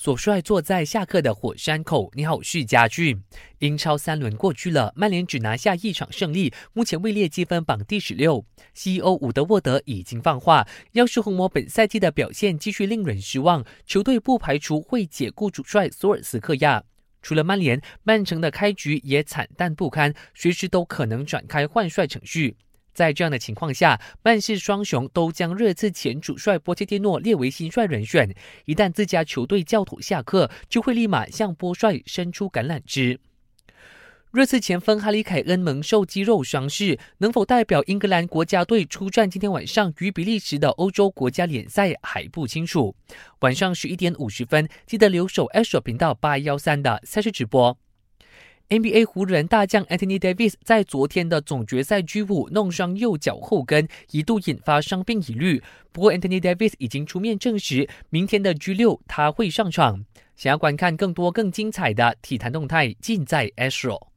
所帅坐在下课的火山口。你好，我是家俊。英超三轮过去了，曼联只拿下一场胜利，目前位列积分榜第十六。CEO 伍德沃德已经放话，要是红魔本赛季的表现继续令人失望，球队不排除会解雇主帅索尔斯克亚。除了曼联，曼城的开局也惨淡不堪，随时都可能展开换帅程序。在这样的情况下，曼市双雄都将热刺前主帅波切蒂诺列为新帅人选。一旦自家球队教头下课，就会立马向波帅伸出橄榄枝。热刺前锋哈里凯恩蒙受肌肉伤势，能否代表英格兰国家队出战今天晚上与比利时的欧洲国家联赛还不清楚。晚上十一点五十分，记得留守 S 频道八幺三的赛事直播。NBA 湖人大将 Anthony Davis 在昨天的总决赛 G 五弄伤右脚后跟，一度引发伤病疑虑。不过 Anthony Davis 已经出面证实，明天的 G 六他会上场。想要观看更多更精彩的体坛动态，尽在 Astro。